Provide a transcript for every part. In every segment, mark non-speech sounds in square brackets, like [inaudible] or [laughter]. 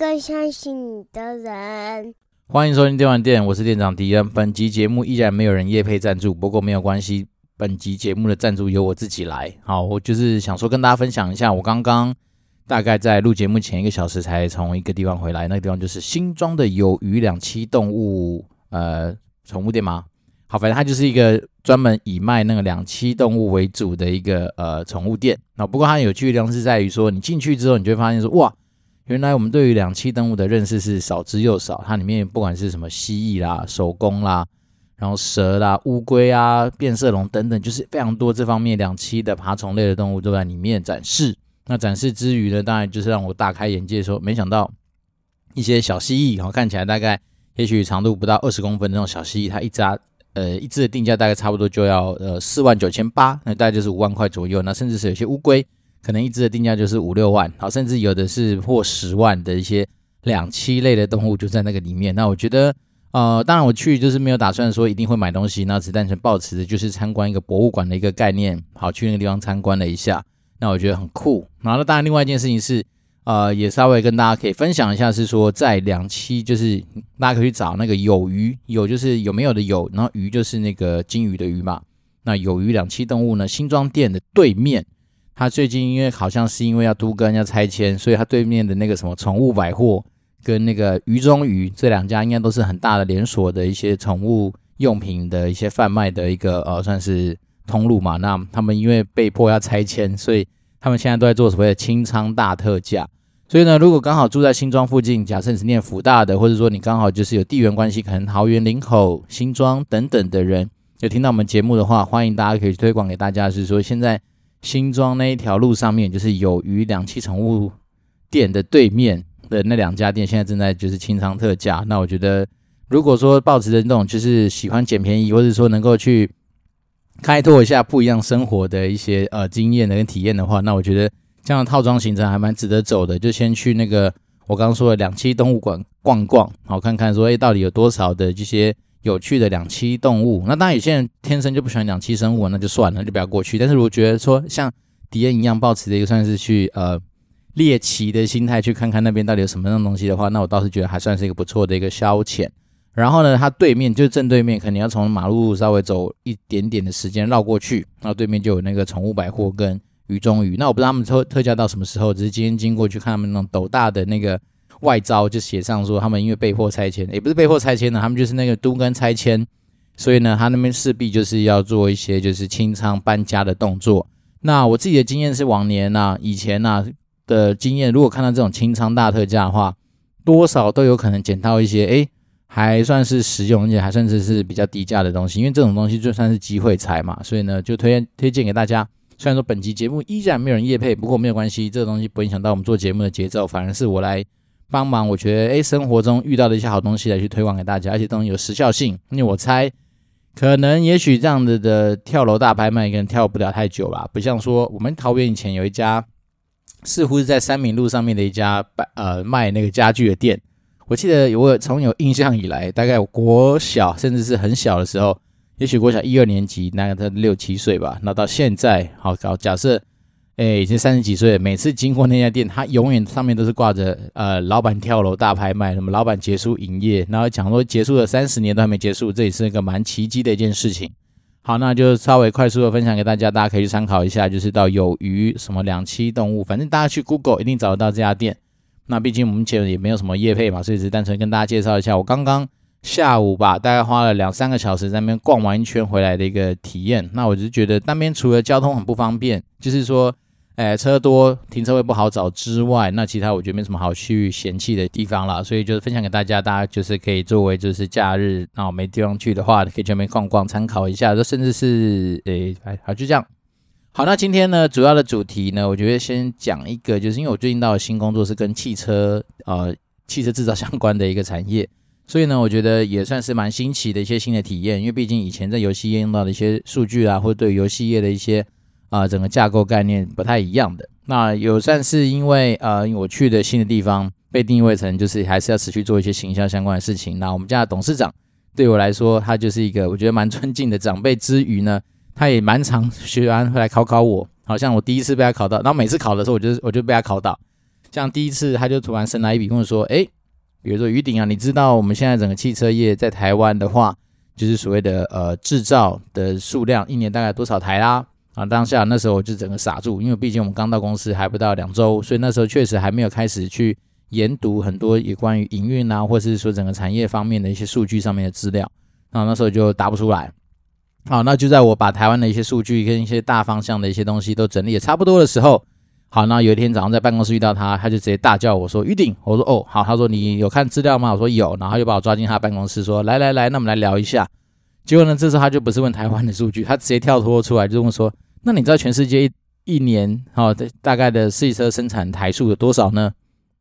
更相信你的人。欢迎收听电玩店，我是店长迪恩。本集节目依然没有人业配赞助，不过没有关系，本集节目的赞助由我自己来。好，我就是想说跟大家分享一下，我刚刚大概在录节目前一个小时才从一个地方回来，那个地方就是新庄的有鱼两栖动物呃宠物店吗？好，反正它就是一个专门以卖那个两栖动物为主的一个呃宠物店。那不过它有趣的地方是在于说，你进去之后，你就会发现说，哇，原来我们对于两栖动物的认识是少之又少。它里面不管是什么蜥蜴啦、守宫啦，然后蛇啦、乌龟啊、变色龙等等，就是非常多这方面两栖的爬虫类的动物都在里面展示。那展示之余呢，当然就是让我大开眼界，说没想到一些小蜥蜴，然后看起来大概也许长度不到二十公分的那种小蜥蜴，它一扎。呃，一只的定价大概差不多就要呃四万九千八，那大概就是五万块左右。那甚至是有些乌龟，可能一只的定价就是五六万，好，甚至有的是破十万的一些两栖类的动物就在那个里面。那我觉得，呃，当然我去就是没有打算说一定会买东西，那只单纯抱持的就是参观一个博物馆的一个概念，好，去那个地方参观了一下，那我觉得很酷。然后当然另外一件事情是。呃，也稍微跟大家可以分享一下，是说在两栖，就是大家可以去找那个有鱼，有就是有没有的有，然后鱼就是那个金鱼的鱼嘛。那有鱼两栖动物呢，新庄店的对面，他最近因为好像是因为要都跟要拆迁，所以他对面的那个什么宠物百货跟那个鱼中鱼这两家应该都是很大的连锁的一些宠物用品的一些贩卖的一个呃算是通路嘛。那他们因为被迫要拆迁，所以他们现在都在做所谓的清仓大特价。所以呢，如果刚好住在新庄附近，假设你是念福大的，或者说你刚好就是有地缘关系，可能桃园、林口、新庄等等的人，有听到我们节目的话，欢迎大家可以推广给大家。是说现在新庄那一条路上面，就是有鱼两栖宠物店的对面的那两家店，现在正在就是清仓特价。那我觉得，如果说抱持着那种就是喜欢捡便宜，或者说能够去开拓一下不一样生活的一些呃经验的跟体验的话，那我觉得。这样的套装行程还蛮值得走的，就先去那个我刚刚说的两栖动物馆逛逛，好看看说，哎，到底有多少的这些有趣的两栖动物？那当然有些人天生就不喜欢两栖生物，那就算了，就不要过去。但是如果觉得说像迪恩一样抱持的一个算是去呃猎奇的心态去看看那边到底有什么样的东西的话，那我倒是觉得还算是一个不错的一个消遣。然后呢，它对面就是正对面，可能要从马路稍微走一点点的时间绕过去，然后对面就有那个宠物百货跟。鱼中鱼，那我不知道他们特特价到什么时候，只是今天经过去看他们那种斗大的那个外招，就写上说他们因为被迫拆迁，也不是被迫拆迁的，他们就是那个都跟拆迁，所以呢，他那边势必就是要做一些就是清仓搬家的动作。那我自己的经验是往年呐、啊，以前呐、啊、的经验，如果看到这种清仓大特价的话，多少都有可能捡到一些诶还算是实用，而且还算是是比较低价的东西，因为这种东西就算是机会财嘛，所以呢就推荐推荐给大家。虽然说本集节目依然没有人业配，不过没有关系，这个东西不影响到我们做节目的节奏，反而是我来帮忙。我觉得，诶，生活中遇到的一些好东西来去推广给大家，而且东西有时效性。因为我猜，可能也许这样子的跳楼大拍卖，可能跳不了太久吧。不像说我们桃园以前有一家，似乎是在三民路上面的一家呃卖那个家具的店。我记得我从有印象以来，大概国小甚至是很小的时候。也许国小一二年级，那个他六七岁吧。那到现在，好搞，假设，哎，已经三十几岁了。每次经过那家店，他永远上面都是挂着呃，老板跳楼大拍卖，什么老板结束营业，然后讲说结束了三十年都还没结束，这也是一个蛮奇迹的一件事情。好，那就稍微快速的分享给大家，大家可以去参考一下。就是到有鱼什么两栖动物，反正大家去 Google 一定找得到这家店。那毕竟我们前也没有什么业配嘛，所以只是单纯跟大家介绍一下。我刚刚。下午吧，大概花了两三个小时在那边逛完一圈回来的一个体验。那我就觉得那边除了交通很不方便，就是说，哎，车多，停车位不好找之外，那其他我觉得没什么好去嫌弃的地方了。所以就是分享给大家，大家就是可以作为就是假日，然后没地方去的话，可以去那边逛逛，参考一下。这甚至是，哎，好，就这样。好，那今天呢，主要的主题呢，我觉得先讲一个，就是因为我最近到了新工作，是跟汽车，呃，汽车制造相关的一个产业。所以呢，我觉得也算是蛮新奇的一些新的体验，因为毕竟以前在游戏业用到的一些数据啊，或者对游戏业的一些啊、整个架构概念不太一样的。那有算是因为呃我去的新的地方被定位成就是还是要持续做一些行销相关的事情。那我们家的董事长对我来说，他就是一个我觉得蛮尊敬的长辈之余呢，他也蛮常喜欢会来考考我，好像我第一次被他考到，然后每次考的时候，我就我就被他考到。像第一次，他就突然伸来一笔跟我说：“哎，比如说于鼎啊，你知道我们现在整个汽车业在台湾的话，就是所谓的呃制造的数量一年大概多少台啦？”啊，当下那时候我就整个傻住，因为毕竟我们刚到公司还不到两周，所以那时候确实还没有开始去研读很多有关于营运啊，或者是说整个产业方面的一些数据上面的资料。然后那时候就答不出来。好，那就在我把台湾的一些数据跟一些大方向的一些东西都整理的差不多的时候，好，那有一天早上在办公室遇到他，他就直接大叫我说：“玉鼎！”我说：“哦，好。”他说：“你有看资料吗？”我说：“有。”然后他就把我抓进他办公室说：“来来来，那我们来聊一下。”结果呢，这时候他就不是问台湾的数据，他直接跳脱出来就问说：“那你知道全世界一一年哈的大概的汽车生产台数有多少呢？”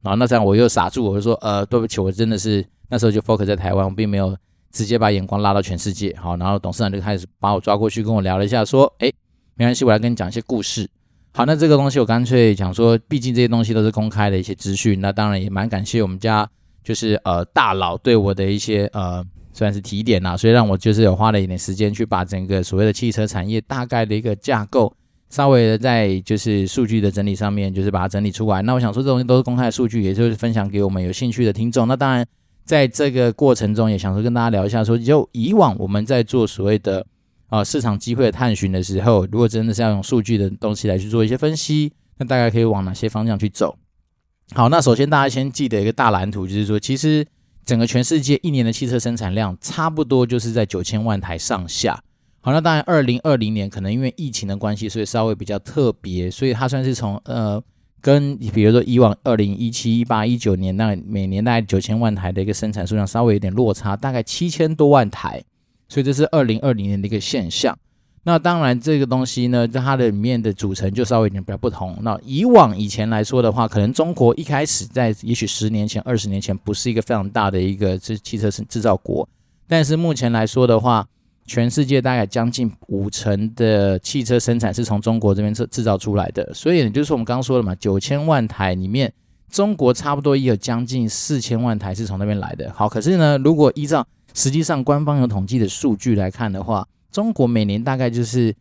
然后那这样我又傻住，我就说：“呃，对不起，我真的是那时候就 focus 在台湾，我并没有直接把眼光拉到全世界。”好，然后董事长就开始把我抓过去跟我聊了一下，说：“诶，没关系，我来跟你讲一些故事。”好，那这个东西我干脆讲说，毕竟这些东西都是公开的一些资讯，那当然也蛮感谢我们家就是呃大佬对我的一些呃。算是提点啦，所以让我就是有花了一点时间去把整个所谓的汽车产业大概的一个架构，稍微的在就是数据的整理上面，就是把它整理出来。那我想说，这东西都是公开的数据，也就是分享给我们有兴趣的听众。那当然，在这个过程中，也想说跟大家聊一下说，说就以往我们在做所谓的啊市场机会的探寻的时候，如果真的是要用数据的东西来去做一些分析，那大概可以往哪些方向去走？好，那首先大家先记得一个大蓝图，就是说其实。整个全世界一年的汽车生产量差不多就是在九千万台上下。好，那当然，二零二零年可能因为疫情的关系，所以稍微比较特别，所以它算是从呃，跟比如说以往二零一七、一八、一九年那每年大概九千万台的一个生产数量稍微有点落差，大概七千多万台，所以这是二零二零年的一个现象。那当然，这个东西呢，在它的里面的组成就稍微有点比较不同。那以往以前来说的话，可能中国一开始在也许十年前、二十年前不是一个非常大的一个这汽车制造国，但是目前来说的话，全世界大概将近五成的汽车生产是从中国这边制制造出来的。所以也就是我们刚刚说的嘛，九千万台里面，中国差不多也有将近四千万台是从那边来的。好，可是呢，如果依照实际上官方有统计的数据来看的话，中国每年大概就是，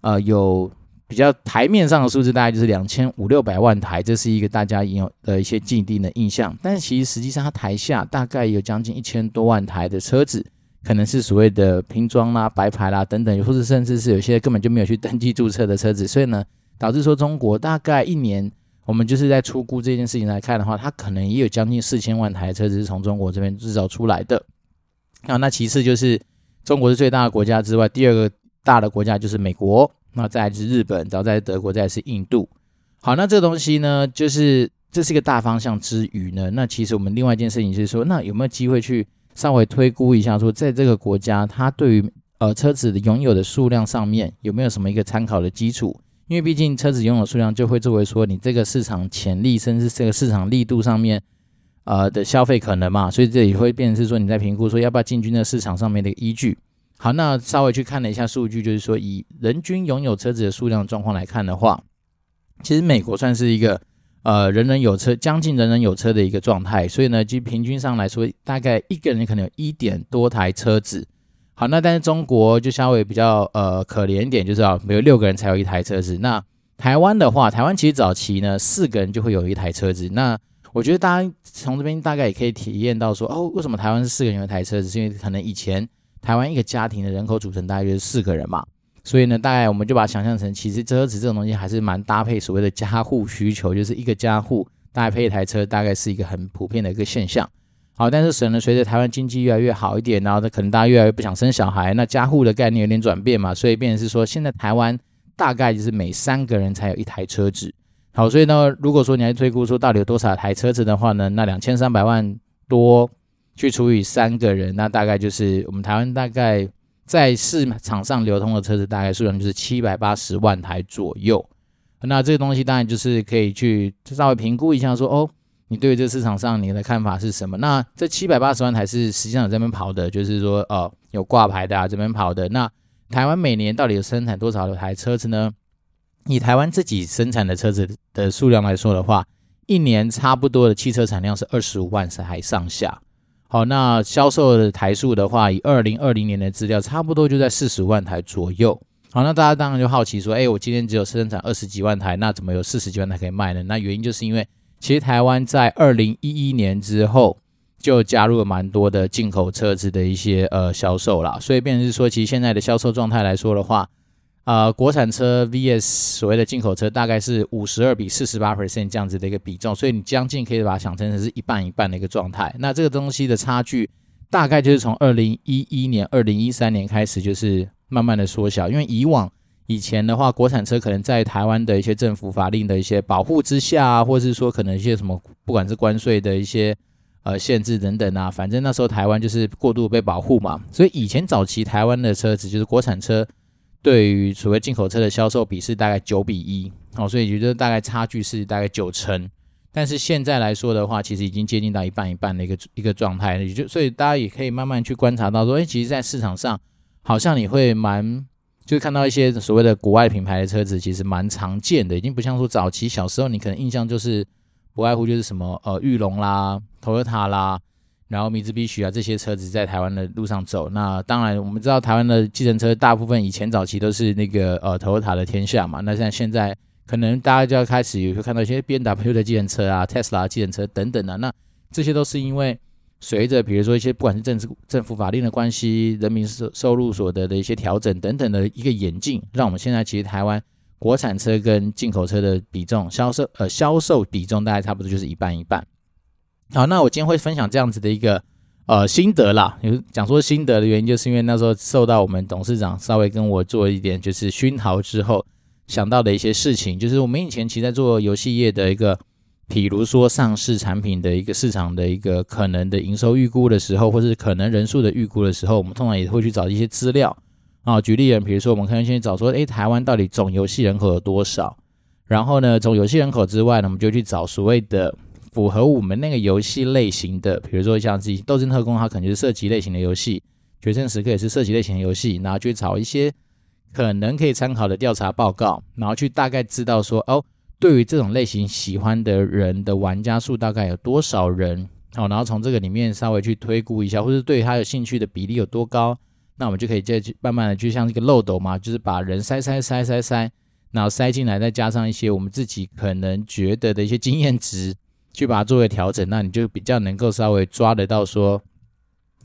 呃，有比较台面上的数字，大概就是两千五六百万台，这是一个大家有的一些既定的印象。但是其实实际上，它台下大概有将近一千多万台的车子，可能是所谓的拼装啦、白牌啦等等，或者甚至是有些根本就没有去登记注册的车子。所以呢，导致说中国大概一年，我们就是在出估这件事情来看的话，它可能也有将近四千万台车子是从中国这边制造出来的。啊，那其次就是。中国是最大的国家之外，第二个大的国家就是美国，那再来是日本，然后再来德国，再来是印度。好，那这个东西呢，就是这是一个大方向之余呢，那其实我们另外一件事情就是说，那有没有机会去稍微推估一下，说在这个国家，它对于呃车子的拥有的数量上面有没有什么一个参考的基础？因为毕竟车子拥有数量就会作为说你这个市场潜力，甚至这个市场力度上面。呃的消费可能嘛，所以这也会变成是说你在评估说要不要进军的市场上面的依据。好，那稍微去看了一下数据，就是说以人均拥有车子的数量状况来看的话，其实美国算是一个呃人人有车，将近人人有车的一个状态。所以呢，就平均上来说，大概一个人可能有一点多台车子。好，那但是中国就稍微比较呃可怜一点，就是要有六个人才有一台车子。那台湾的话，台湾其实早期呢四个人就会有一台车子。那我觉得大家从这边大概也可以体验到说，哦，为什么台湾是四个人一台车子？是因为可能以前台湾一个家庭的人口组成大概就是四个人嘛，所以呢，大概我们就把它想象成，其实车子这种东西还是蛮搭配所谓的家户需求，就是一个家户搭配一台车，大概是一个很普遍的一个现象。好，但是随着台湾经济越来越好一点，然后可能大家越来越不想生小孩，那家户的概念有点转变嘛，所以变成是说，现在台湾大概就是每三个人才有一台车子。好，所以呢，如果说你来推估说到底有多少台车子的话呢，那两千三百万多去除以三个人，那大概就是我们台湾大概在市场上流通的车子大概数量就是七百八十万台左右。那这个东西当然就是可以去稍微评估一下说，哦，你对于这个市场上你的看法是什么？那这七百八十万台是实际上有这边跑的，就是说哦，有挂牌的啊，这边跑的。那台湾每年到底有生产多少台车子呢？以台湾自己生产的车子的数量来说的话，一年差不多的汽车产量是二十五万台上下。好，那销售的台数的话，以二零二零年的资料，差不多就在四十万台左右。好，那大家当然就好奇说，哎，我今天只有生产二十几万台，那怎么有四十几万台可以卖呢？那原因就是因为，其实台湾在二零一一年之后就加入了蛮多的进口车子的一些呃销售啦，所以变成是说，其实现在的销售状态来说的话，呃，国产车 vs 所谓的进口车大概是五十二比四十八 percent 这样子的一个比重，所以你将近可以把它想成是一半一半的一个状态。那这个东西的差距大概就是从二零一一年、二零一三年开始就是。慢慢的缩小，因为以往以前的话，国产车可能在台湾的一些政府法令的一些保护之下，或者是说可能一些什么，不管是关税的一些呃限制等等啊，反正那时候台湾就是过度被保护嘛，所以以前早期台湾的车子就是国产车对于所谓进口车的销售比是大概九比一，哦，所以觉得大概差距是大概九成，但是现在来说的话，其实已经接近到一半一半的一个一个状态，也就所以大家也可以慢慢去观察到说，哎，其实，在市场上。好像你会蛮，就看到一些所谓的国外品牌的车子，其实蛮常见的，已经不像说早期小时候你可能印象就是不外乎就是什么呃裕隆啦、Toyota 啦，然后米兹比许啊这些车子在台湾的路上走。那当然我们知道台湾的计程车大部分以前早期都是那个呃 Toyota 的天下嘛，那像现在可能大家就要开始有会看到一些 BMW 的计程车啊、Tesla 计程车等等的，那这些都是因为。随着比如说一些不管是政治政府法令的关系，人民收收入所得的一些调整等等的一个演进，让我们现在其实台湾国产车跟进口车的比重销售呃销售比重大概差不多就是一半一半。好，那我今天会分享这样子的一个呃心得啦，有讲说心得的原因，就是因为那时候受到我们董事长稍微跟我做一点就是熏陶之后想到的一些事情，就是我们以前其实在做游戏业的一个。比如说上市产品的一个市场的一个可能的营收预估的时候，或是可能人数的预估的时候，我们通常也会去找一些资料啊。举例人，比如说我们可能先找说，诶，台湾到底总游戏人口有多少？然后呢，总游戏人口之外呢，我们就去找所谓的符合我们那个游戏类型的，比如说像自己《斗争特工》，它可能就是射击类型的游戏，《决胜时刻》也是射击类型的游戏，然后去找一些可能可以参考的调查报告，然后去大概知道说，哦。对于这种类型喜欢的人的玩家数大概有多少人？好，然后从这个里面稍微去推估一下，或者对他有兴趣的比例有多高，那我们就可以再去慢慢的，就像一个漏斗嘛，就是把人塞塞塞塞塞，然后塞进来，再加上一些我们自己可能觉得的一些经验值，去把它作为调整，那你就比较能够稍微抓得到说，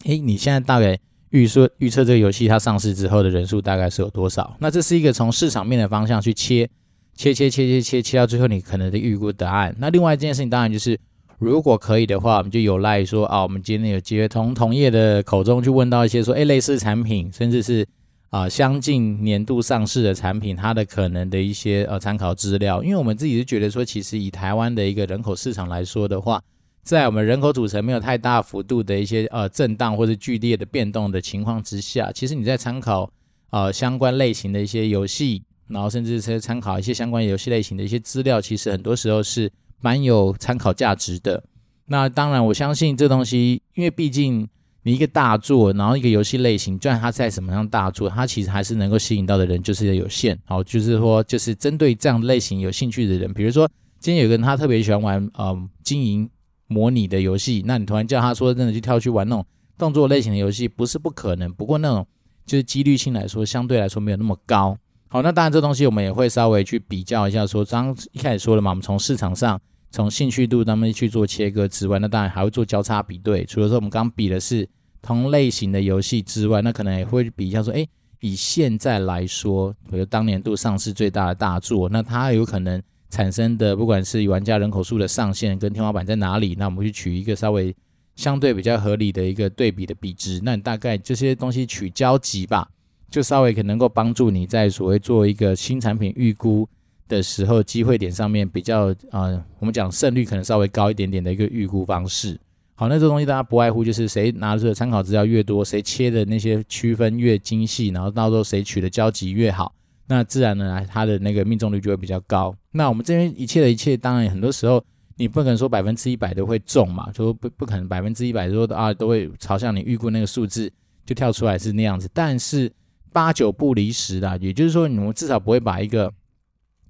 诶，你现在大概预说预测这个游戏它上市之后的人数大概是有多少？那这是一个从市场面的方向去切。切切切切切切到最后，你可能的预估答案。那另外一件事情，当然就是如果可以的话，我们就有赖说啊，我们今天有机会从同业的口中去问到一些说，哎，类似产品，甚至是啊相近年度上市的产品，它的可能的一些呃参考资料。因为我们自己是觉得说，其实以台湾的一个人口市场来说的话，在我们人口组成没有太大幅度的一些呃震荡或者剧烈的变动的情况之下，其实你在参考呃相关类型的一些游戏。然后甚至是参考一些相关游戏类型的一些资料，其实很多时候是蛮有参考价值的。那当然，我相信这东西，因为毕竟你一个大作，然后一个游戏类型，就算它在什么样大作，它其实还是能够吸引到的人就是有限。好，就是说，就是针对这样类型有兴趣的人，比如说今天有个人他特别喜欢玩呃经营模拟的游戏，那你突然叫他说真的去跳去玩那种动作类型的游戏，不是不可能。不过那种就是几率性来说，相对来说没有那么高。好，那当然，这东西我们也会稍微去比较一下。说，刚一开始说了嘛，我们从市场上、从兴趣度当中去做切割之外，那当然还会做交叉比对。除了说我们刚比的是同类型的游戏之外，那可能也会比一下说，诶，以现在来说，比如当年度上市最大的大作，那它有可能产生的，不管是玩家人口数的上限跟天花板在哪里，那我们去取一个稍微相对比较合理的一个对比的比值。那你大概这些东西取交集吧。就稍微可能够帮助你在所谓做一个新产品预估的时候，机会点上面比较啊、我们讲胜率可能稍微高一点点的一个预估方式。好，那这东西大家不外乎就是谁拿出的参考资料越多，谁切的那些区分越精细，然后到时候谁取的交集越好，那自然呢，它的那个命中率就会比较高。那我们这边一切的一切，当然很多时候你不可能说百分之一百都会中嘛，就不不可能百分之一百说啊都会朝向你预估那个数字就跳出来是那样子，但是。八九不离十的，也就是说，你们至少不会把一个，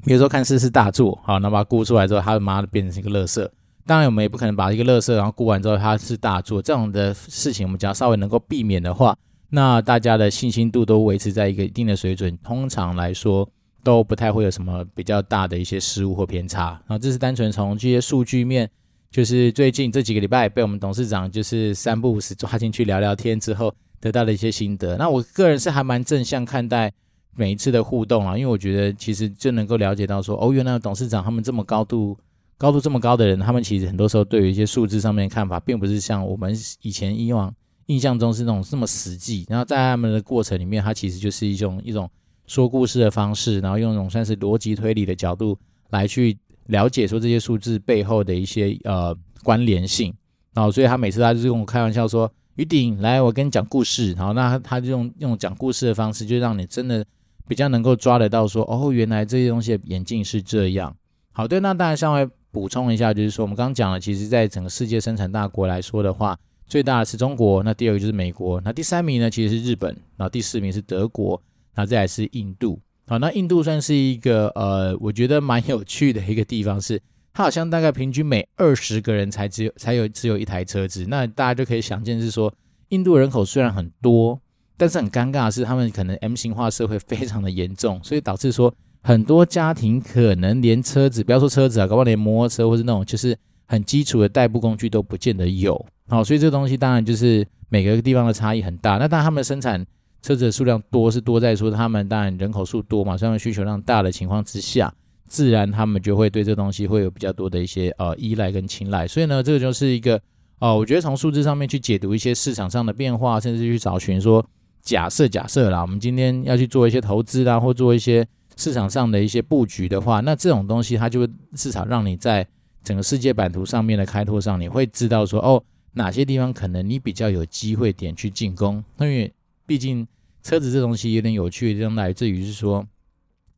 比如说看似是大作，好，那把它估出来之后，它他妈的变成一个乐色。当然，我们也不可能把一个乐色，然后估完之后它是大作，这种的事情，我们只要稍微能够避免的话，那大家的信心度都维持在一个一定的水准，通常来说都不太会有什么比较大的一些失误或偏差。然后这是单纯从这些数据面，就是最近这几个礼拜被我们董事长就是三不五时抓进去聊聊天之后得到的一些心得。那我个人是还蛮正向看待每一次的互动啊，因为我觉得其实就能够了解到说，哦，原来董事长他们这么高度。高度这么高的人，他们其实很多时候对于一些数字上面的看法，并不是像我们以前以往印象中是那种这么实际。然后在他们的过程里面，它其实就是一种一种说故事的方式，然后用一种算是逻辑推理的角度来去了解说这些数字背后的一些呃关联性。然后所以他每次他就是跟我开玩笑说：“于鼎，来，我跟你讲故事。”然后那他就用用讲故事的方式，就让你真的比较能够抓得到说：“哦，原来这些东西的演进是这样。”好，对，那当然，稍微。补充一下，就是说我们刚讲了，其实在整个世界生产大国来说的话，最大的是中国，那第二个就是美国，那第三名呢其实是日本，然后第四名是德国，那再来是印度。好，那印度算是一个呃，我觉得蛮有趣的一个地方是，它好像大概平均每二十个人才只有才有只有一台车子。那大家就可以想见是说，印度人口虽然很多，但是很尴尬的是，他们可能 M 型化社会非常的严重，[laughs] 所以导致说。很多家庭可能连车子，不要说车子啊，搞不好连摩托车或是那种就是很基础的代步工具都不见得有。好，所以这东西当然就是每个地方的差异很大。那当然他们生产车子的数量多是多在说他们当然人口数多嘛，所以需求量大的情况之下，自然他们就会对这东西会有比较多的一些呃依赖跟青睐。所以呢，这个就是一个哦，我觉得从数字上面去解读一些市场上的变化，甚至去找寻说假设假设啦，我们今天要去做一些投资啦，或做一些。市场上的一些布局的话，那这种东西它就会至少让你在整个世界版图上面的开拓上，你会知道说哦，哪些地方可能你比较有机会点去进攻。因为毕竟车子这东西有点有趣的地方来自于是说，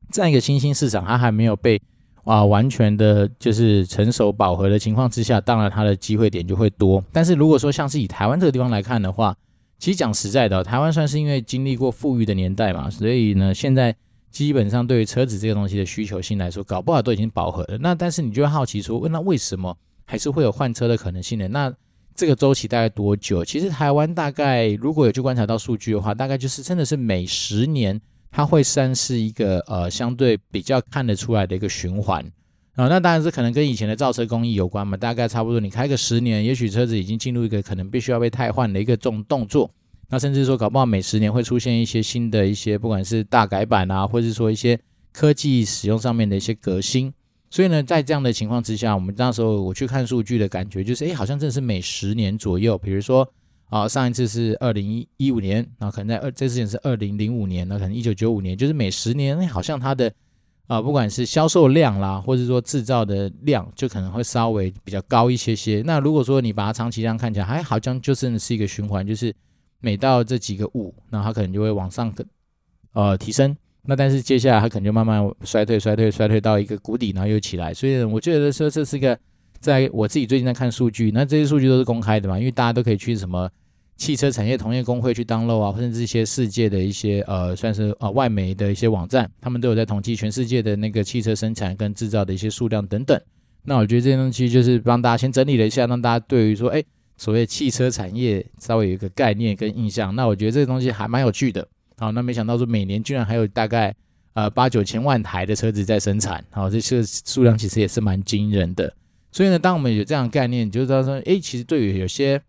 在一个新兴市场它还没有被啊完全的就是成熟饱和的情况之下，当然它的机会点就会多。但是如果说像是以台湾这个地方来看的话，其实讲实在的，台湾算是因为经历过富裕的年代嘛，所以呢现在。基本上对于车子这个东西的需求性来说，搞不好都已经饱和了。那但是你就会好奇说，那为什么还是会有换车的可能性呢？那这个周期大概多久？其实台湾大概如果有去观察到数据的话，大概就是真的是每十年它会算是一个呃相对比较看得出来的一个循环啊。那当然是可能跟以前的造车工艺有关嘛。大概差不多你开个十年，也许车子已经进入一个可能必须要被汰换的一个这种动作。那甚至说，搞不好每十年会出现一些新的一些，不管是大改版啊，或是说一些科技使用上面的一些革新。所以呢，在这样的情况之下，我们那时候我去看数据的感觉就是，哎，好像真的是每十年左右。比如说，啊，上一次是二零一五年，那可能在二这次也是二零零五年，那可能一九九五年，就是每十年，好像它的啊，不管是销售量啦，或者说制造的量，就可能会稍微比较高一些些。那如果说你把它长期这样看起来，还好像就真的是一个循环，就是。每到这几个五，那它可能就会往上呃提升。那但是接下来它可能就慢慢衰退、衰退、衰退到一个谷底，然后又起来。所以我觉得说这是一个，在我自己最近在看数据，那这些数据都是公开的嘛，因为大家都可以去什么汽车产业同业公会去当漏啊，甚至一些世界的一些呃算是、呃、外媒的一些网站，他们都有在统计全世界的那个汽车生产跟制造的一些数量等等。那我觉得这些东西就是帮大家先整理了一下，让大家对于说哎。所谓汽车产业稍微有一个概念跟印象，那我觉得这个东西还蛮有趣的。好，那没想到说每年居然还有大概呃八九千万台的车子在生产，好，这个数量其实也是蛮惊人的。所以呢，当我们有这样的概念，就知道说，哎，其实对于有些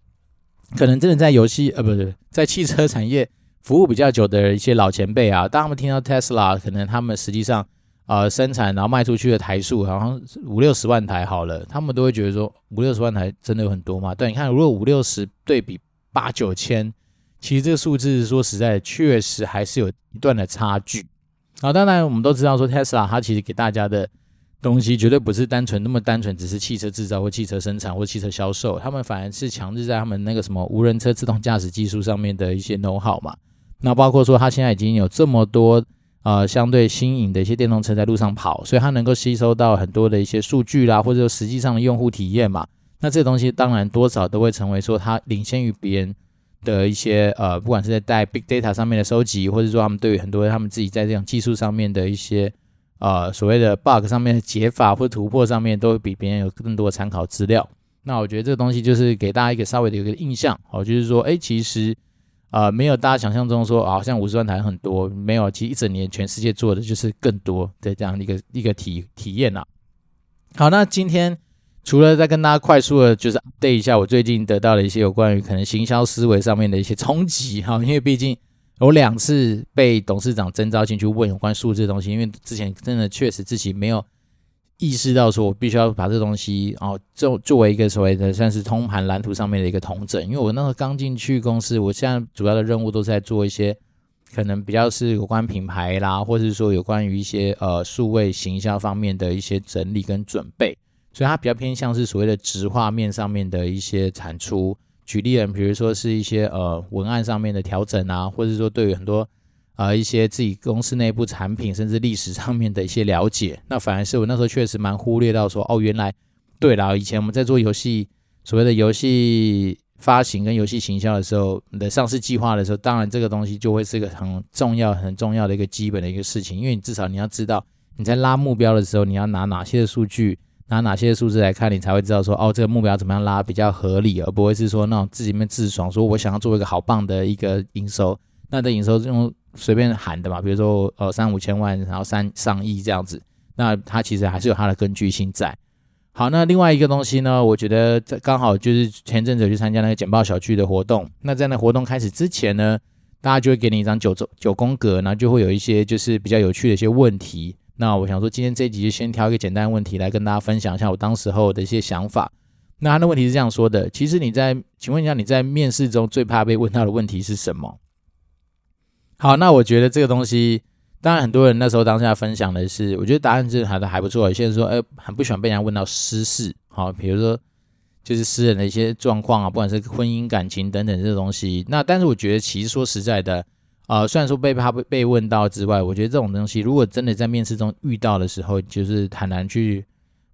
可能真的在游戏呃不是在汽车产业服务比较久的一些老前辈啊，当他们听到 Tesla，可能他们实际上。呃，生产然后卖出去的台数好像五六十万台好了，他们都会觉得说五六十万台真的有很多吗？对，你看如果五六十对比八九千，其实这个数字说实在，确实还是有一段的差距。啊，当然我们都知道说 Tesla 它其实给大家的东西绝对不是单纯那么单纯，只是汽车制造或汽车生产或汽车销售，他们反而是强制在他们那个什么无人车自动驾驶技术上面的一些 know how 嘛。那包括说它现在已经有这么多。呃，相对新颖的一些电动车在路上跑，所以它能够吸收到很多的一些数据啦，或者说实际上的用户体验嘛。那这东西当然多少都会成为说它领先于别人的一些呃，不管是在带 big data 上面的收集，或者说他们对于很多他们自己在这种技术上面的一些呃所谓的 bug 上面的解法或突破上面，都会比别人有更多的参考资料。那我觉得这个东西就是给大家一个稍微的一个印象，哦，就是说，哎，其实。呃，没有大家想象中说，好像五十万台很多，没有，其实一整年全世界做的就是更多的这样一个一个体体验呐。好，那今天除了再跟大家快速的，就是 update 一下我最近得到的一些有关于可能行销思维上面的一些冲击哈，因为毕竟有两次被董事长征召进去问有关数字的东西，因为之前真的确实自己没有。意识到说，我必须要把这东西哦，作作为一个所谓的算是通盘蓝图上面的一个统整。因为我那时候刚进去公司，我现在主要的任务都是在做一些可能比较是有关品牌啦，或者是说有关于一些呃数位行销方面的一些整理跟准备，所以它比较偏向是所谓的直画面上面的一些产出。举例人，比如说是一些呃文案上面的调整啊，或者说对于很多。啊，一些自己公司内部产品，甚至历史上面的一些了解，那反而是我那时候确实蛮忽略到说，哦，原来对了，以前我们在做游戏，所谓的游戏发行跟游戏行销的时候，你的上市计划的时候，当然这个东西就会是一个很重要、很重要的一个基本的一个事情，因为你至少你要知道你在拉目标的时候，你要拿哪些的数据，拿哪些数字来看，你才会知道说，哦，这个目标怎么样拉比较合理，而不会是说那种自己面自爽，说我想要做一个好棒的一个营收，那的营收是用。随便喊的嘛，比如说呃三五千万，然后三上亿这样子，那它其实还是有它的根据性在。好，那另外一个东西呢，我觉得这刚好就是前阵子去参加那个简报小聚的活动。那在那活动开始之前呢，大家就会给你一张九九宫格，然后就会有一些就是比较有趣的一些问题。那我想说，今天这一集就先挑一个简单问题来跟大家分享一下我当时候的一些想法。那他的问题是这样说的：其实你在，请问一下你在面试中最怕被问到的问题是什么？好，那我觉得这个东西，当然很多人那时候当下分享的是，我觉得答案是还的还不错。有些人说，哎，很不喜欢被人家问到私事，好，比如说就是私人的一些状况啊，不管是婚姻感情等等这些东西。那但是我觉得，其实说实在的，呃，虽然说被怕被被问到之外，我觉得这种东西，如果真的在面试中遇到的时候，就是坦然去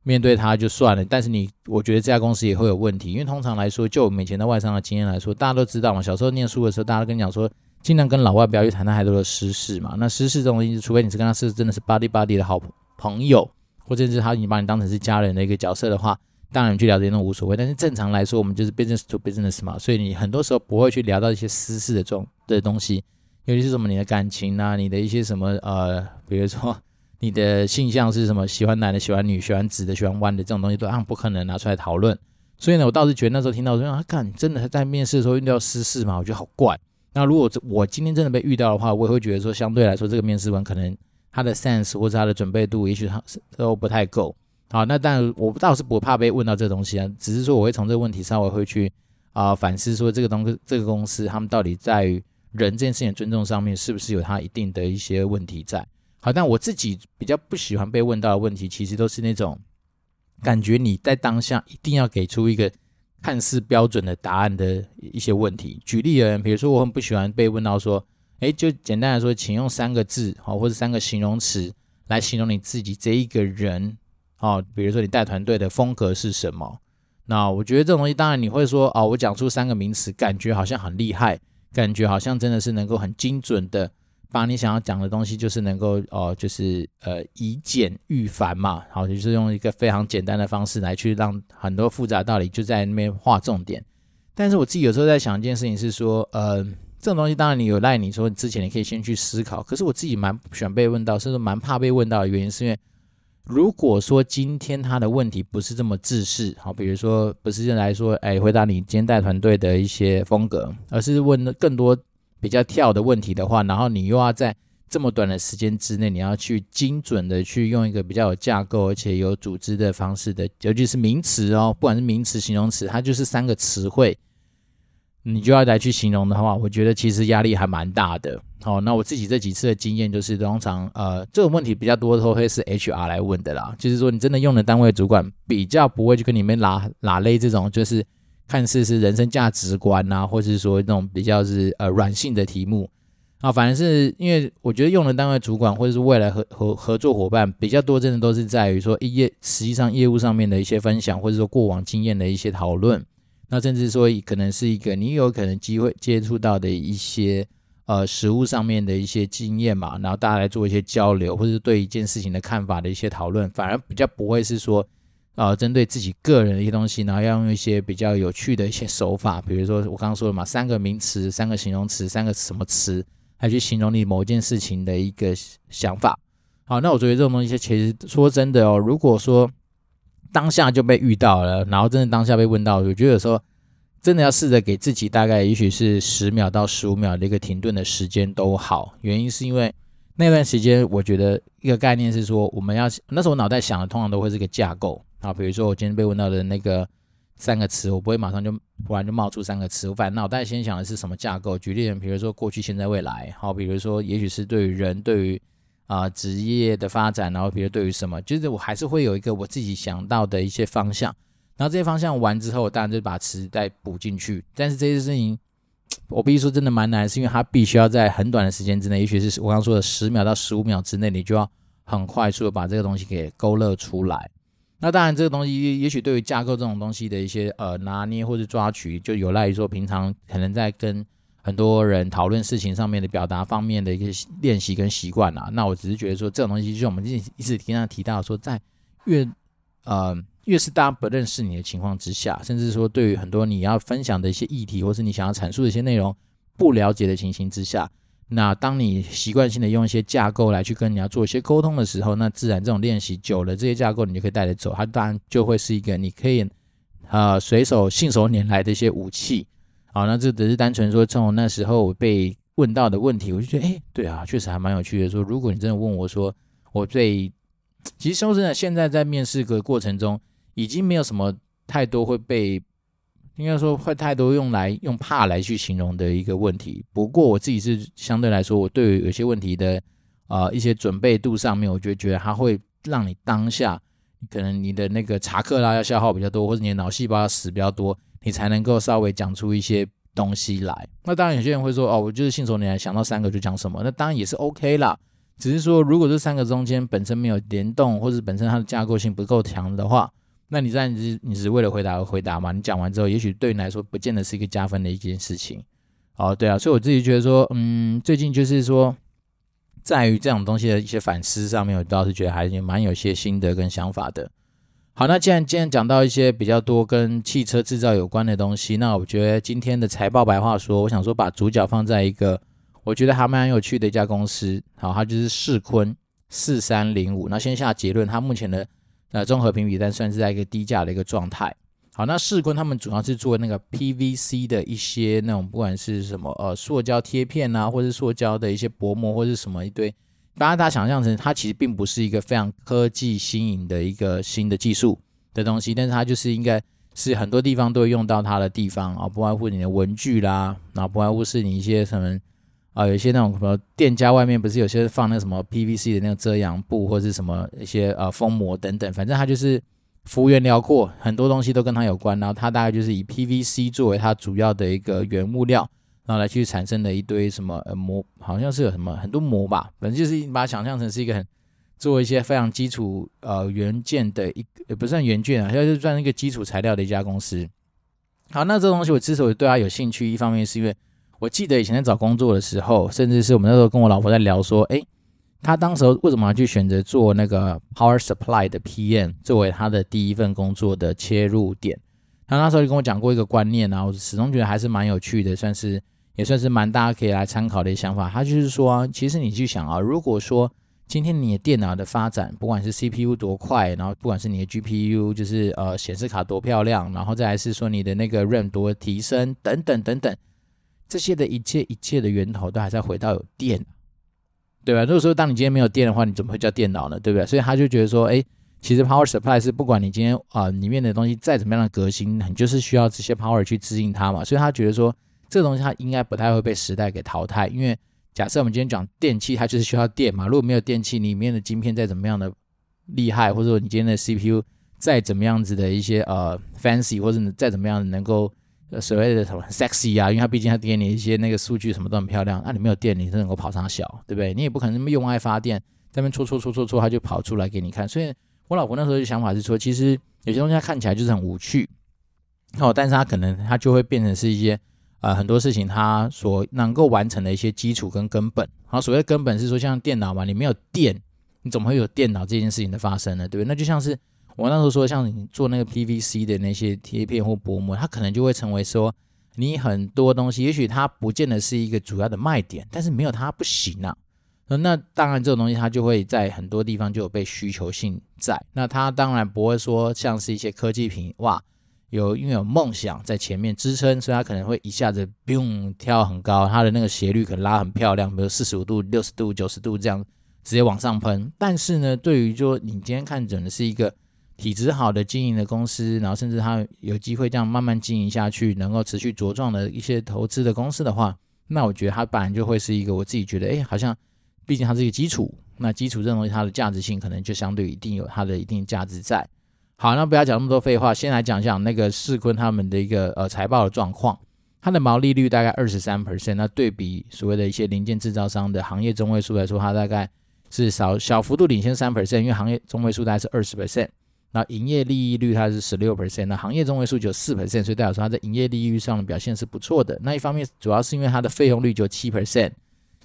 面对它就算了。但是你，我觉得这家公司也会有问题，因为通常来说，就我们以前的外商的经验来说，大家都知道嘛，小时候念书的时候，大家都跟你讲说。尽量跟老外不要去谈太多的私事嘛。那私事这种东西，除非你是跟他是真的是 buddy buddy 的好朋友，或者是他已经把你当成是家人的一个角色的话，当然你去了解那种无所谓。但是正常来说，我们就是 business to business 嘛，所以你很多时候不会去聊到一些私事的这种的东西，尤其是什么你的感情啊，你的一些什么呃，比如说 [laughs] 你的性向是什么，喜欢男的，喜欢女，喜欢直的，喜欢弯的这种东西，都啊不可能拿出来讨论。所以呢，我倒是觉得那时候听到说啊，干真的在面试的时候遇到私事嘛，我觉得好怪。那如果我今天真的被遇到的话，我也会觉得说，相对来说，这个面试官可能他的 sense 或者他的准备度，也许他都不太够。好，那但我倒是不怕被问到这个东西啊，只是说我会从这个问题稍微会去啊、反思，说这个东这个公司他们到底在于人这件事情尊重上面，是不是有他一定的一些问题在？好，但我自己比较不喜欢被问到的问题，其实都是那种感觉你在当下一定要给出一个。看似标准的答案的一些问题，举例而言，比如说我很不喜欢被问到说，诶，就简单来说，请用三个字，好，或者三个形容词来形容你自己这一个人，哦，比如说你带团队的风格是什么？那我觉得这种东西，当然你会说，哦，我讲出三个名词，感觉好像很厉害，感觉好像真的是能够很精准的。把你想要讲的东西，就是能够哦、就是呃以简驭繁嘛，好，就是用一个非常简单的方式来去让很多复杂道理就在那边画重点。但是我自己有时候在想一件事情是说，呃，这种东西当然你有赖你说你之前你可以先去思考，可是我自己蛮不喜欢被问到，甚至蛮怕被问到的原因是因为，如果说今天他的问题不是这么自视，好，比如说不是来说，哎，回答你今天带团队的一些风格，而是问更多。比较跳的问题的话，然后你又要在这么短的时间之内，你要去精准的去用一个比较有架构而且有组织的方式的，尤其是名词哦，不管是名词、形容词，它就是三个词汇，你就要来去形容的话，我觉得其实压力还蛮大的。好，那我自己这几次的经验就是，通常呃这种问题比较多的时候会是 HR 来问的啦，就是说你真的用的单位主管比较不会去跟你们拉拉勒这种，就是。看似是人生价值观啊，或是说那种比较是呃软性的题目啊，反正是因为我觉得用的单位主管或者是未来合合合作伙伴比较多，真的都是在于说业实际上业务上面的一些分享，或者说过往经验的一些讨论。那甚至说可能是一个你有可能机会接触到的一些呃实务上面的一些经验嘛，然后大家来做一些交流，或者是对一件事情的看法的一些讨论，反而比较不会是说。呃针对自己个人的一些东西，然后要用一些比较有趣的一些手法，比如说我刚刚说的嘛，三个名词、三个形容词、三个什么词，来去形容你某件事情的一个想法。好，那我觉得这种东西其实说真的哦，如果说当下就被遇到了，然后真的当下被问到，我觉得有时候真的要试着给自己大概也许是十秒到十五秒的一个停顿的时间都好。原因是因为那段时间，我觉得一个概念是说，我们要那时候我脑袋想的通常都会是个架构啊，比如说我今天被问到的那个三个词，我不会马上就突然就冒出三个词，我反正脑袋先想的是什么架构。举例，比如说过去、现在、未来，好，比如说也许是对于人，对于啊，职业的发展，然后比如对于什么，就是我还是会有一个我自己想到的一些方向，然后这些方向完之后，当然就把词再补进去。但是这些事情，我必须说真的蛮难，是因为它必须要在很短的时间之内，也许是我刚刚说的十秒到十五秒之内，你就要很快速的把这个东西给勾勒出来。那当然，这个东西也许对于架构这种东西的一些呃拿捏或者抓取，就有赖于说平常可能在跟。很多人讨论事情上面的表达方面的一个练习跟习惯啊，那我只是觉得说这种东西，就像我们一直一直提到说，在越呃越是大家不认识你的情况之下，甚至说对于很多你要分享的一些议题，或是你想要阐述的一些内容不了解的情形之下，那当你习惯性的用一些架构来去跟你要做一些沟通的时候，那自然这种练习久了，这些架构你就可以带着走，它当然就会是一个你可以呃随手信手拈来的一些武器。好，那这只是单纯说，从那时候被问到的问题，我就觉得，哎，对啊，确实还蛮有趣的。说，如果你真的问我说，我最，其实说真的，现在在面试的过程中，已经没有什么太多会被，应该说会太多用来用怕来去形容的一个问题。不过我自己是相对来说，我对于有些问题的啊、一些准备度上面，我就觉得它会让你当下可能你的那个查克拉要消耗比较多，或者你的脑细胞要死比较多。你才能够稍微讲出一些东西来。那当然，有些人会说：“哦，我就是信手拈来，想到三个就讲什么。”那当然也是 OK 啦。只是说，如果这三个中间本身没有联动，或者本身它的架构性不够强的话，那你在你你是为了回答而回答嘛？你讲完之后，也许对你来说不见得是一个加分的一件事情。哦，对啊，所以我自己觉得说，嗯，最近就是说，在于这种东西的一些反思上面，我倒是觉得还是蛮有些心得跟想法的。好，那既然今天讲到一些比较多跟汽车制造有关的东西，那我觉得今天的财报白话说，我想说把主角放在一个我觉得还蛮有趣的一家公司，好，它就是世坤四三零五。那先下结论，它目前的呃综合评比但算是在一个低价的一个状态。好，那世坤他们主要是做那个 PVC 的一些那种不管是什么呃塑胶贴片啊，或者是塑胶的一些薄膜或者是什么一堆。当然，大家想象成它其实并不是一个非常科技新颖的一个新的技术的东西，但是它就是应该是很多地方都会用到它的地方啊，不外乎你的文具啦，然后不外乎是你一些什么啊，有一些那种什么店家外面不是有些放那什么 PVC 的那个遮阳布，或是什么一些呃封膜等等，反正它就是幅员辽阔，很多东西都跟它有关。然后它大概就是以 PVC 作为它主要的一个原物料。然后来去产生的一堆什么呃膜，好像是有什么很多膜吧，反正就是你把它想象成是一个很做一些非常基础呃元件的一也不算元件啊，就是算一个基础材料的一家公司。好，那这东西我之所以对它有兴趣，一方面是因为我记得以前在找工作的时候，甚至是我们那时候跟我老婆在聊说，诶，他当时为什么要去选择做那个 Power Supply 的 PM 作为他的第一份工作的切入点？他那时候就跟我讲过一个观念啊，我始终觉得还是蛮有趣的，算是。也算是蛮大家可以来参考的一个想法。他就是说，其实你去想啊，如果说今天你的电脑的发展，不管是 CPU 多快，然后不管是你的 GPU，就是呃显示卡多漂亮，然后再来是说你的那个 RAM 多提升等等等等，这些的一切一切的源头都还在回到有电，对吧？如果说当你今天没有电的话，你怎么会叫电脑呢？对不对？所以他就觉得说，哎，其实 Power Supply 是不管你今天啊、里面的东西再怎么样的革新，你就是需要这些 Power 去支应它嘛。所以他觉得说。这东西它应该不太会被时代给淘汰，因为假设我们今天讲电器，它就是需要电嘛。如果没有电器，里面的晶片再怎么样的厉害，或者说你今天的 CPU 再怎么样子的一些呃 fancy，或者你再怎么样能够所谓的什么 sexy 啊，因为它毕竟它给你一些那个数据什么都很漂亮。那、你没有电，你是能够跑上小，对不对？你也不可能那么用爱发电，在那边戳戳戳戳戳，它就跑出来给你看。所以我老婆那时候的想法是说，其实有些东西它看起来就是很无趣，哦，但是它可能它就会变成是一些。呃，很多事情它所能够完成的一些基础跟根本，好，所谓根本是说像电脑嘛，你没有电，你怎么会有电脑这件事情的发生呢？对不对？那就像是我那时候说，像你做那个 PVC 的那些贴片或薄膜，它可能就会成为说你很多东西，也许它不见得是一个主要的卖点，但是没有它不行啊。那当然，这种东西它就会在很多地方就有被需求性在。那它当然不会说像是一些科技品，哇，有因为有梦想在前面支撑，所以它可能会一下子不用跳很高，它的那个斜率可能拉很漂亮，比如四十五度、六十度、九十度这样直接往上喷。但是呢，对于说你今天看准的是一个体质好的经营的公司，然后甚至它有机会这样慢慢经营下去，能够持续茁壮的一些投资的公司的话，那我觉得它本来就会是一个我自己觉得，哎，好像。毕竟它是一个基础，那基础这东西它的价值性可能就相对一定有它的一定价值在。好，那不要讲那么多废话，先来讲讲那个世坤他们的一个呃财报的状况。它的毛利率大概二十三 percent，那对比所谓的一些零件制造商的行业中位数来说，它大概是少小幅度领先三 percent，因为行业中位数大概是二十 percent。那营业利益率它是十六 percent，那行业中位数就四 percent，所以代表说它在营业利率上的表现是不错的。那一方面主要是因为它的费用率就七 percent。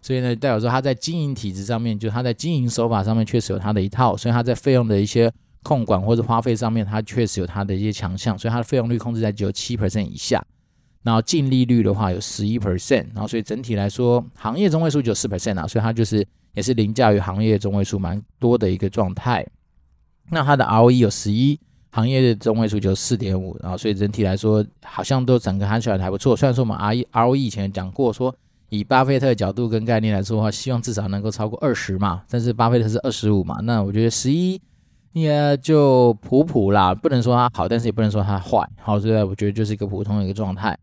所以呢，代表说它在经营体制上面，就它在经营手法上面确实有它的一套，所以它在费用的一些控管或者花费上面，它确实有它的一些强项，所以它的费用率控制在只有七 percent 以下，然后净利率的话有十一 percent，然后所以整体来说，行业中位数就四 percent 啊，所以它就是也是凌驾于行业中位数蛮多的一个状态。那它的 ROE 有十一，行业的中位数就四点五，然后所以整体来说好像都整个看起来还不错。虽然说我们 RE ROE 以前讲过说。以巴菲特的角度跟概念来说的话，希望至少能够超过二十嘛，但是巴菲特是二十五嘛，那我觉得十一也就普普啦，不能说它好，但是也不能说它坏，好，所以我觉得就是一个普通的一个状态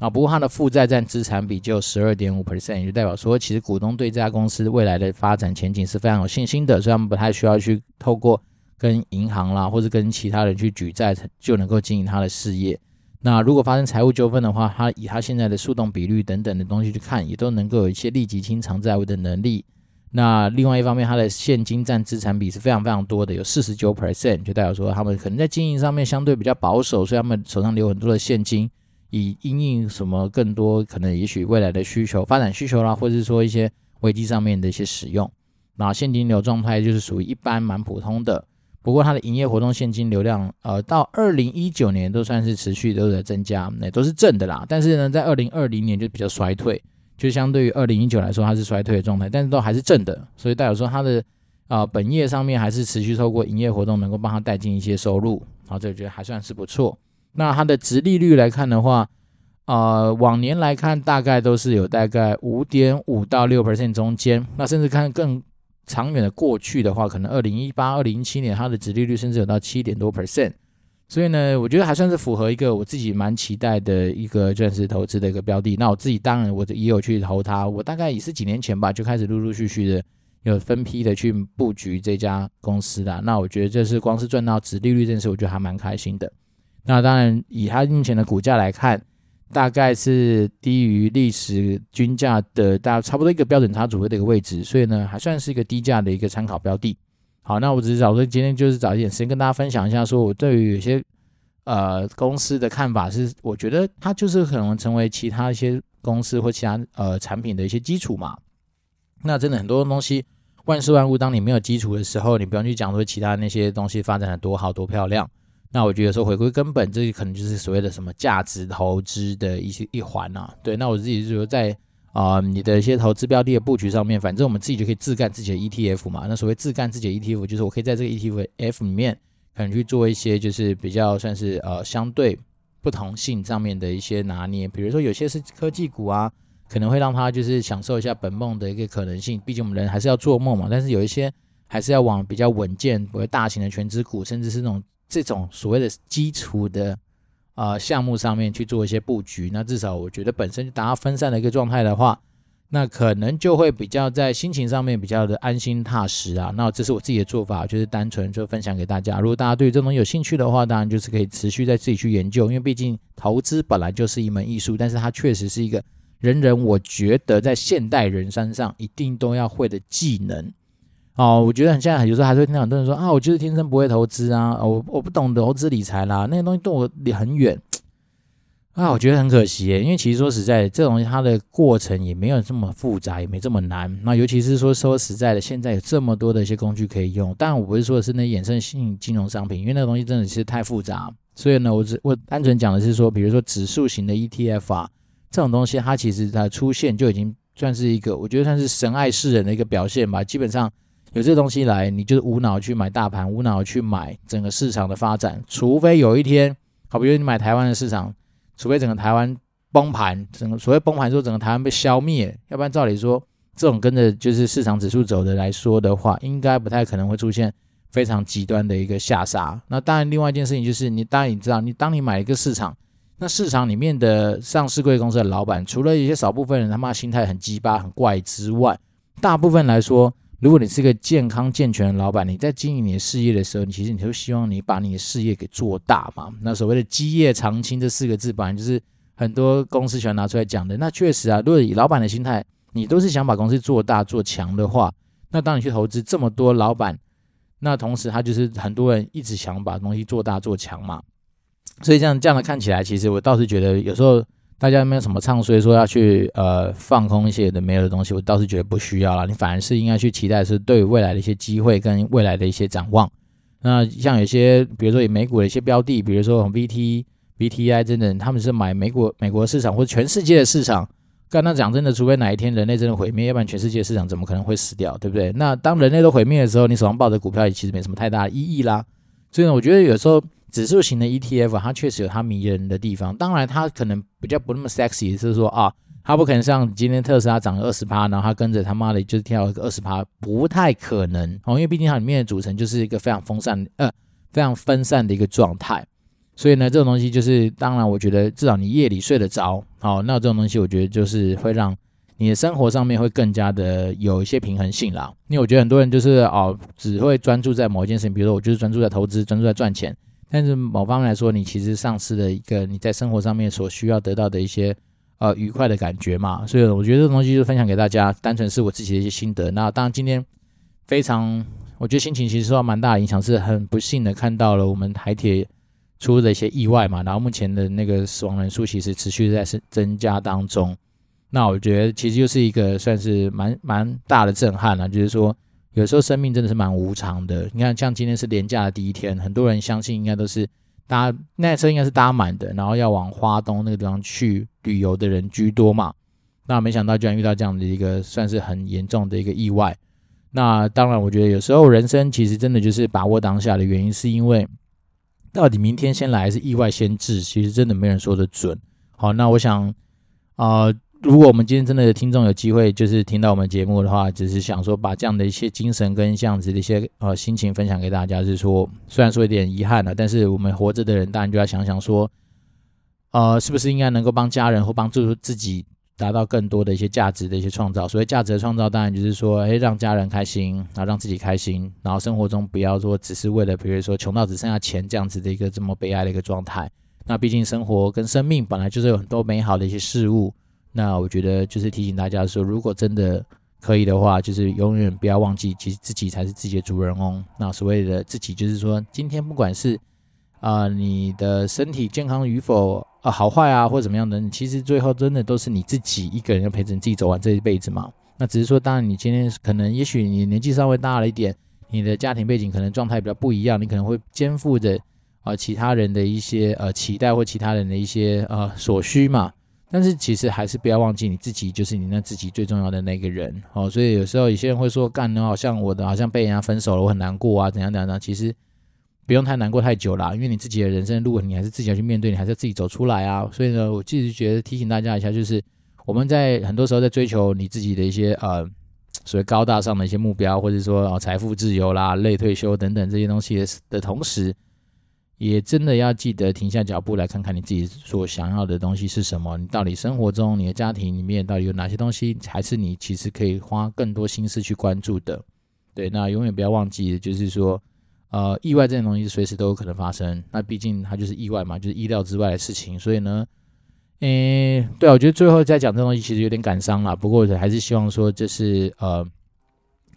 啊。不过它的负债占资产比就十二点五 percent，也就代表说，其实股东对这家公司未来的发展前景是非常有信心的，所以他们不太需要去透过跟银行啦，或者跟其他人去举债，就能够经营他的事业。那如果发生财务纠纷的话，他以他现在的速动比率等等的东西去看，也都能够有一些立即清偿债务的能力。那另外一方面，他的现金占资产比是非常非常多的，有四十九 percent，就代表说他们可能在经营上面相对比较保守，所以他们手上留很多的现金，以因应什么更多可能也许未来的需求、发展需求啦，或者是说一些危机上面的一些使用。那现金流状态就是属于一般蛮普通的。不过它的营业活动现金流量，呃，到二零一九年都算是持续都在增加，那都是正的啦。但是呢，在二零二零年就比较衰退，就相对于二零一九来说，它是衰退的状态，但是都还是正的。所以代表说它的啊、呃、本业上面还是持续透过营业活动能够帮它带进一些收入，好，这我觉得还算是不错。那它的殖利率来看的话，呃，往年来看大概都是有大概五点五到六 percent 中间，那甚至看更。长远的过去的话，可能二零一八、二零一七年它的殖利率甚至有到七点多 percent，所以呢，我觉得还算是符合一个我自己蛮期待的一个钻石投资的一个标的。那我自己当然我也有去投它，我大概也是几年前吧就开始陆陆续续的有分批的去布局这家公司啦。那我觉得这是光是赚到殖利率这件事，我觉得还蛮开心的。那当然以它目前的股价来看。大概是低于历史均价的大差不多一个标准差左右的一个位置，所以呢，还算是一个低价的一个参考标的。好，那我只是找说今天就是找一点时间跟大家分享一下，说我对于有些呃公司的看法是，我觉得它就是可能成为其他一些公司或其他呃产品的一些基础嘛。那真的很多东西万事万物，当你没有基础的时候，你不用去讲说其他那些东西发展的多好多漂亮。那我觉得说回归根本，这可能就是所谓的什么价值投资的一些一环啊。对，那我自己就是说在啊、你的一些投资标的的布局上面，反正我们自己就可以自干自己的 ETF 嘛。那所谓自干自己的 ETF，就是我可以在这个 ETF 里面，可能去做一些就是比较算是呃相对不同性上面的一些拿捏。比如说有些是科技股啊，可能会让他就是享受一下本梦的一个可能性。毕竟我们人还是要做梦嘛。但是有一些还是要往比较稳健、比较大型的全值股，甚至是那种。这种所谓的基础的啊、项目上面去做一些布局，那至少我觉得本身就达到分散的一个状态的话，那可能就会比较在心情上面比较的安心踏实啊。那这是我自己的做法，就是单纯就分享给大家。如果大家对这种有兴趣的话，当然就是可以持续在自己去研究，因为毕竟投资本来就是一门艺术，但是它确实是一个人人我觉得在现代人身上一定都要会的技能。哦，我觉得很现在有时候还是会听到很多人说啊，我就是天生不会投资啊，我我不懂投资理财啦，那些东西对我离很远。啊，我觉得很可惜耶，因为其实说实在，这东西它的过程也没有这么复杂，也没这么难。那尤其是说说实在的，现在有这么多的一些工具可以用，但我不是说的是那衍生性金融商品，因为那个东西真的是太复杂。所以呢，我只我单纯讲的是说，比如说指数型的 ETF 啊，这种东西它其实它出现就已经算是一个，我觉得算是神爱世人的一个表现吧。基本上有这东西来，你就是无脑去买大盘，无脑去买整个市场的发展，除非有一天，好比如你买台湾的市场。除非整个台湾崩盘，整个所谓崩盘说整个台湾被消灭，要不然照理说这种跟着就是市场指数走的来说的话，应该不太可能会出现非常极端的一个下杀。那当然，另外一件事情就是你当然你知道，你当你买一个市场，那市场里面的上市贵公司的老板，除了一些少部分人他妈心态很鸡巴很怪之外，大部分来说。如果你是个健康健全的老板，你在经营你的事业的时候，你其实你就希望你把你的事业给做大嘛。那所谓的基业长青这四个字，本来就是很多公司喜欢拿出来讲的。那确实啊，如果以老板的心态，你都是想把公司做大做强的话，那当你去投资这么多老板，那同时他就是很多人一直想把东西做大做强嘛。所以这样这样的看起来，其实我倒是觉得有时候。大家没有什么唱衰说要去呃放空一些的没有的东西？我倒是觉得不需要啦。你反而是应该去期待是对未来的一些机会跟未来的一些展望。那像有些比如说以美股的一些标的，比如说 VT、VTI 等等，他们是买美国美国市场或者全世界的市场。刚刚讲真的，除非哪一天人类真的毁灭，要不然全世界市场怎么可能会死掉？对不对？那当人类都毁灭的时候，你手上抱着股票也其实没什么太大的意义啦。所以呢，我觉得有时候。指数型的 ETF，它确实有它迷人的地方。当然，它可能比较不那么 sexy，是说啊，它不可能像今天特斯拉涨了二十趴，然后它跟着他妈的就是跳一个二十趴，不太可能哦。因为毕竟它里面的组成就是一个非常分散，呃，非常分散的一个状态。所以呢，这种东西就是，当然，我觉得至少你夜里睡得着，好，那这种东西我觉得就是会让你的生活上面会更加的有一些平衡性啦。因为我觉得很多人就是哦，只会专注在某一件事情，比如说我就是专注在投资，专注在赚钱。但是某方面来说，你其实丧失了一个你在生活上面所需要得到的一些呃愉快的感觉嘛，所以我觉得这个东西就分享给大家，单纯是我自己的一些心得。那当然今天非常，我觉得心情其实受到蛮大的影响，是很不幸的看到了我们台铁出了一些意外嘛，然后目前的那个死亡人数其实持续在增增加当中。那我觉得其实就是一个算是蛮蛮大的震撼了，就是说。有时候生命真的是蛮无常的。你看，像今天是连假的第一天，很多人相信应该都是搭那车应该是搭满的，然后要往花东那个地方去旅游的人居多嘛。那没想到居然遇到这样的一个算是很严重的一个意外。那当然，我觉得有时候人生其实真的就是把握当下的原因，是因为到底明天先来还是意外先至，其实真的没人说得准。好，那我想啊。呃如果我们今天真的听众有机会，就是听到我们节目的话，只是想说把这样的一些精神跟这样子的一些呃心情分享给大家，就是说虽然说有点遗憾了，但是我们活着的人当然就要想想说，呃，是不是应该能够帮家人或帮助自己达到更多的一些价值的一些创造？所谓价值的创造，当然就是说，诶，让家人开心，然后让自己开心，然后生活中不要说只是为了，比如说穷到只剩下钱这样子的一个这么悲哀的一个状态。那毕竟生活跟生命本来就是有很多美好的一些事物。那我觉得就是提醒大家说，如果真的可以的话，就是永远不要忘记，其实自己才是自己的主人翁。那所谓的自己，就是说今天不管是啊、你的身体健康与否啊、好坏啊或怎么样的，其实最后真的都是你自己一个人要陪着你自己走完这一辈子嘛。那只是说，当然你今天可能也许你年纪稍微大了一点，你的家庭背景可能状态比较不一样，你可能会肩负着啊、其他人的一些呃期待或其他人的一些呃所需嘛。但是其实还是不要忘记你自己，就是你那自己最重要的那个人哦。所以有时候有些人会说，干好像我的好像被人家分手了，我很难过啊，怎样怎样怎样。其实不用太难过太久啦，因为你自己的人生路，你还是自己要去面对，你还是要自己走出来啊。所以呢，我其实觉得提醒大家一下，就是我们在很多时候在追求你自己的一些呃所谓高大上的一些目标，或者说哦财富自由啦、类退休等等这些东西的同时。也真的要记得停下脚步来看看你自己所想要的东西是什么。你到底生活中、你的家庭里面到底有哪些东西，还是你其实可以花更多心思去关注的？对，那永远不要忘记，就是说，呃，意外这种东西随时都有可能发生。那毕竟它就是意外嘛，就是意料之外的事情。所以呢，诶，对啊，我觉得最后再讲这东西其实有点感伤啦。不过还是希望说，就是呃，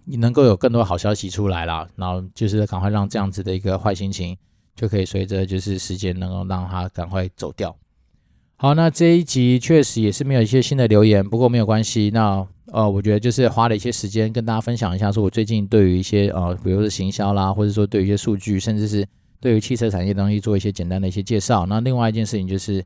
你能够有更多好消息出来啦，然后就是赶快让这样子的一个坏心情。就可以随着就是时间能够让它赶快走掉。好，那这一集确实也是没有一些新的留言，不过没有关系。那呃，我觉得就是花了一些时间跟大家分享一下，说我最近对于一些呃，比如说行销啦，或者说对于一些数据，甚至是对于汽车产业的东西做一些简单的一些介绍。那另外一件事情就是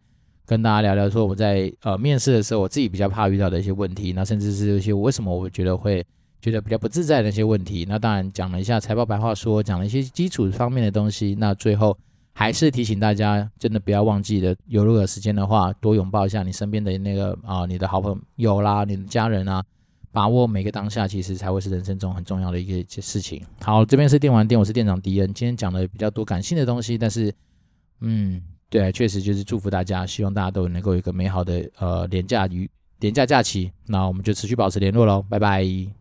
跟大家聊聊说我在呃面试的时候，我自己比较怕遇到的一些问题，那甚至是一些为什么我觉得会觉得比较不自在的一些问题。那当然讲了一下财报白话说，讲了一些基础方面的东西。那最后。还是提醒大家，真的不要忘记的。有如果时间的话，多拥抱一下你身边的那个啊，你的好朋友啦，你的家人啊，把握每个当下，其实才会是人生中很重要的一个事情。好，这边是电玩店，我是店长迪恩。今天讲的比较多感性的东西，但是，嗯，对，确实就是祝福大家，希望大家都能够有一个美好的呃连假与连假假期。那我们就持续保持联络喽，拜拜。